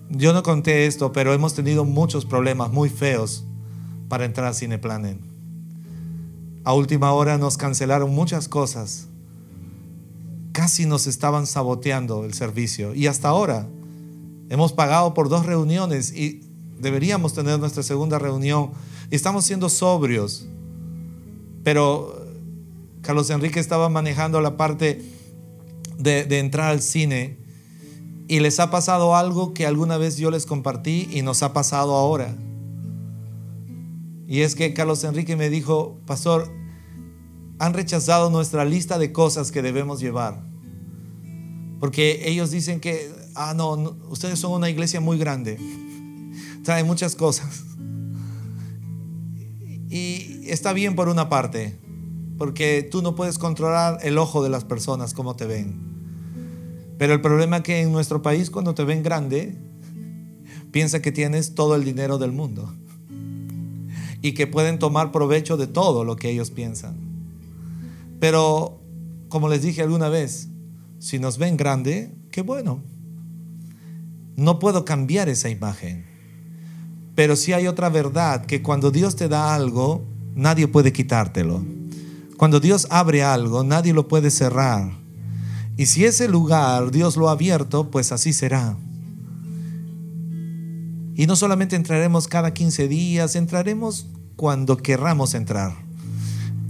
yo no conté esto, pero hemos tenido muchos problemas muy feos para entrar a Cineplanet. A última hora nos cancelaron muchas cosas. Casi nos estaban saboteando el servicio. Y hasta ahora Hemos pagado por dos reuniones y deberíamos tener nuestra segunda reunión. Estamos siendo sobrios. Pero Carlos Enrique estaba manejando la parte de, de entrar al cine y les ha pasado algo que alguna vez yo les compartí y nos ha pasado ahora. Y es que Carlos Enrique me dijo, pastor, han rechazado nuestra lista de cosas que debemos llevar. Porque ellos dicen que, ah, no, ustedes son una iglesia muy grande, trae muchas cosas. Y está bien por una parte, porque tú no puedes controlar el ojo de las personas, como te ven. Pero el problema es que en nuestro país, cuando te ven grande, piensa que tienes todo el dinero del mundo y que pueden tomar provecho de todo lo que ellos piensan. Pero, como les dije alguna vez, si nos ven grande, qué bueno. No puedo cambiar esa imagen. Pero sí hay otra verdad, que cuando Dios te da algo, nadie puede quitártelo. Cuando Dios abre algo, nadie lo puede cerrar. Y si ese lugar Dios lo ha abierto, pues así será. Y no solamente entraremos cada 15 días, entraremos cuando querramos entrar.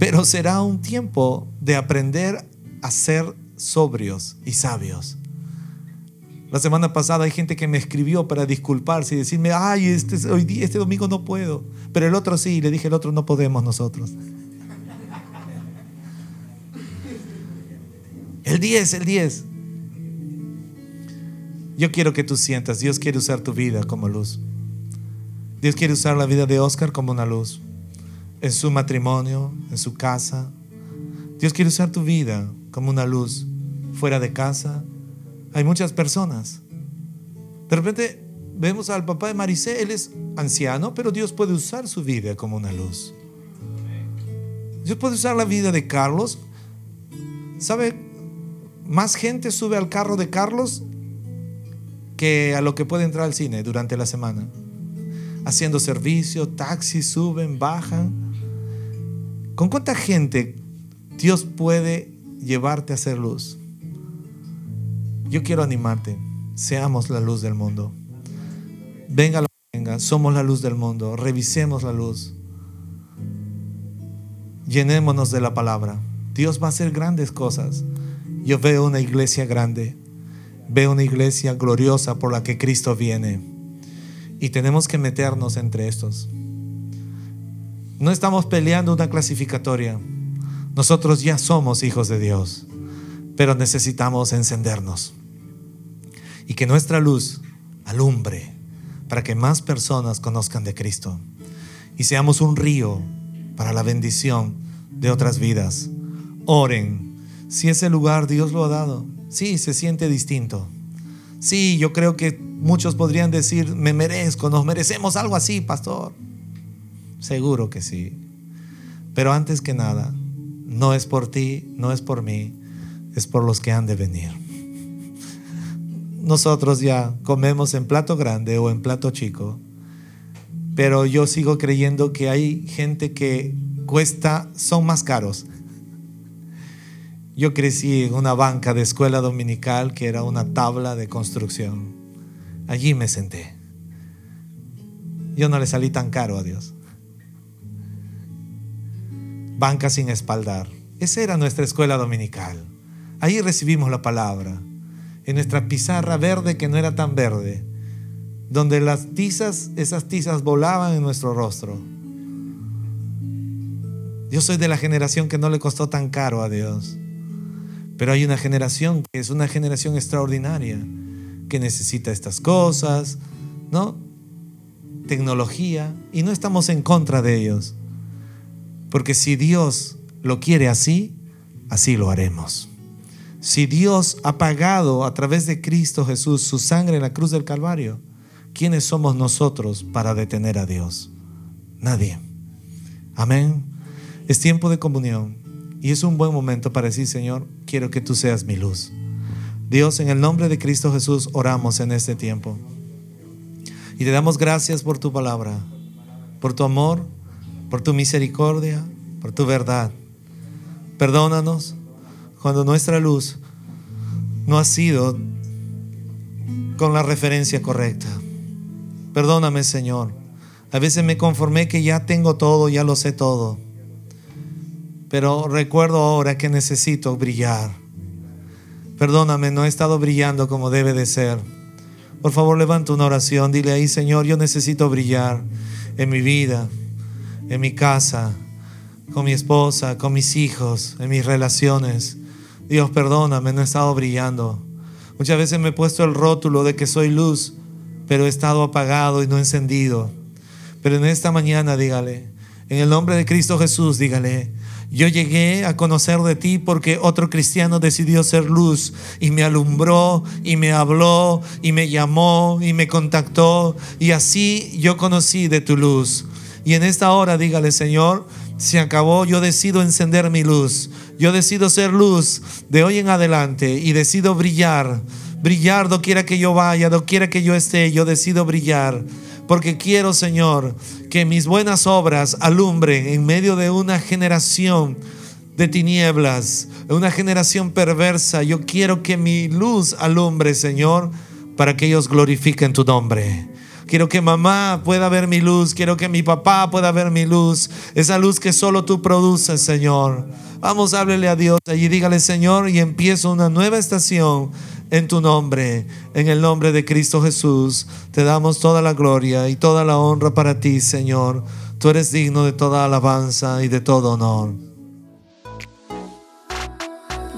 Pero será un tiempo de aprender a ser sobrios y sabios. La semana pasada hay gente que me escribió para disculparse y decirme, ay, este, hoy este domingo no puedo. Pero el otro sí, le dije, el otro no podemos nosotros. El 10, el 10. Yo quiero que tú sientas, Dios quiere usar tu vida como luz. Dios quiere usar la vida de Oscar como una luz en su matrimonio, en su casa. Dios quiere usar tu vida como una luz fuera de casa. Hay muchas personas. De repente vemos al papá de Maricé, él es anciano, pero Dios puede usar su vida como una luz. Dios puede usar la vida de Carlos. ¿Sabe? Más gente sube al carro de Carlos que a lo que puede entrar al cine durante la semana. Haciendo servicio, taxis suben, bajan. ¿Con cuánta gente Dios puede llevarte a ser luz? Yo quiero animarte. Seamos la luz del mundo. Venga lo que venga, somos la luz del mundo. Revisemos la luz. Llenémonos de la palabra. Dios va a hacer grandes cosas. Yo veo una iglesia grande. Veo una iglesia gloriosa por la que Cristo viene. Y tenemos que meternos entre estos. No estamos peleando una clasificatoria. Nosotros ya somos hijos de Dios, pero necesitamos encendernos y que nuestra luz alumbre para que más personas conozcan de Cristo y seamos un río para la bendición de otras vidas. Oren, si ese lugar Dios lo ha dado, sí, se siente distinto. Sí, yo creo que muchos podrían decir, me merezco, nos merecemos algo así, pastor. Seguro que sí. Pero antes que nada, no es por ti, no es por mí, es por los que han de venir. Nosotros ya comemos en plato grande o en plato chico, pero yo sigo creyendo que hay gente que cuesta, son más caros. Yo crecí en una banca de escuela dominical que era una tabla de construcción. Allí me senté. Yo no le salí tan caro a Dios banca sin espaldar. Esa era nuestra escuela dominical. Ahí recibimos la palabra. En nuestra pizarra verde que no era tan verde. Donde las tizas, esas tizas volaban en nuestro rostro. Yo soy de la generación que no le costó tan caro a Dios. Pero hay una generación que es una generación extraordinaria, que necesita estas cosas, ¿no? Tecnología, y no estamos en contra de ellos. Porque si Dios lo quiere así, así lo haremos. Si Dios ha pagado a través de Cristo Jesús su sangre en la cruz del Calvario, ¿quiénes somos nosotros para detener a Dios? Nadie. Amén. Es tiempo de comunión y es un buen momento para decir, Señor, quiero que tú seas mi luz. Dios, en el nombre de Cristo Jesús, oramos en este tiempo. Y te damos gracias por tu palabra, por tu amor, por tu misericordia, por tu verdad. Perdónanos cuando nuestra luz no ha sido con la referencia correcta. Perdóname, Señor. A veces me conformé que ya tengo todo, ya lo sé todo. Pero recuerdo ahora que necesito brillar. Perdóname, no he estado brillando como debe de ser. Por favor, levanta una oración. Dile ahí, Señor, yo necesito brillar en mi vida, en mi casa, con mi esposa, con mis hijos, en mis relaciones. Dios, perdóname, no he estado brillando. Muchas veces me he puesto el rótulo de que soy luz, pero he estado apagado y no encendido. Pero en esta mañana dígale, en el nombre de Cristo Jesús, dígale, yo llegué a conocer de ti porque otro cristiano decidió ser luz y me alumbró y me habló y me llamó y me contactó y así yo conocí de tu luz. Y en esta hora dígale, Señor, se acabó, yo decido encender mi luz. Yo decido ser luz de hoy en adelante y decido brillar. Brillar doquiera que yo vaya, doquiera que yo esté, yo decido brillar porque quiero, Señor, que mis buenas obras alumbren en medio de una generación de tinieblas, una generación perversa. Yo quiero que mi luz alumbre, Señor, para que ellos glorifiquen tu nombre. Quiero que mamá pueda ver mi luz. Quiero que mi papá pueda ver mi luz. Esa luz que solo tú produces, Señor. Vamos, háblele a Dios allí. Dígale, Señor, y empiezo una nueva estación en tu nombre, en el nombre de Cristo Jesús. Te damos toda la gloria y toda la honra para ti, Señor. Tú eres digno de toda alabanza y de todo honor.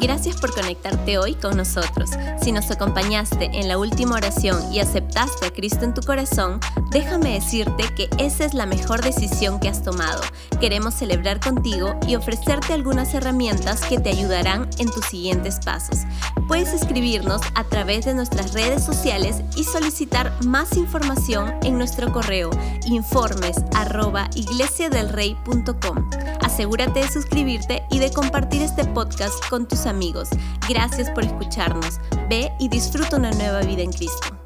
Gracias por conectarte hoy con nosotros. Si nos acompañaste en la última oración y aceptaste a Cristo en tu corazón, déjame decirte que esa es la mejor decisión que has tomado. Queremos celebrar contigo y ofrecerte algunas herramientas que te ayudarán en tus siguientes pasos. Puedes escribirnos a través de nuestras redes sociales y solicitar más información en nuestro correo informes Asegúrate de suscribirte y de compartir este podcast con tus amigos. Gracias por escucharnos. Ve y disfruta una nueva vida en Cristo.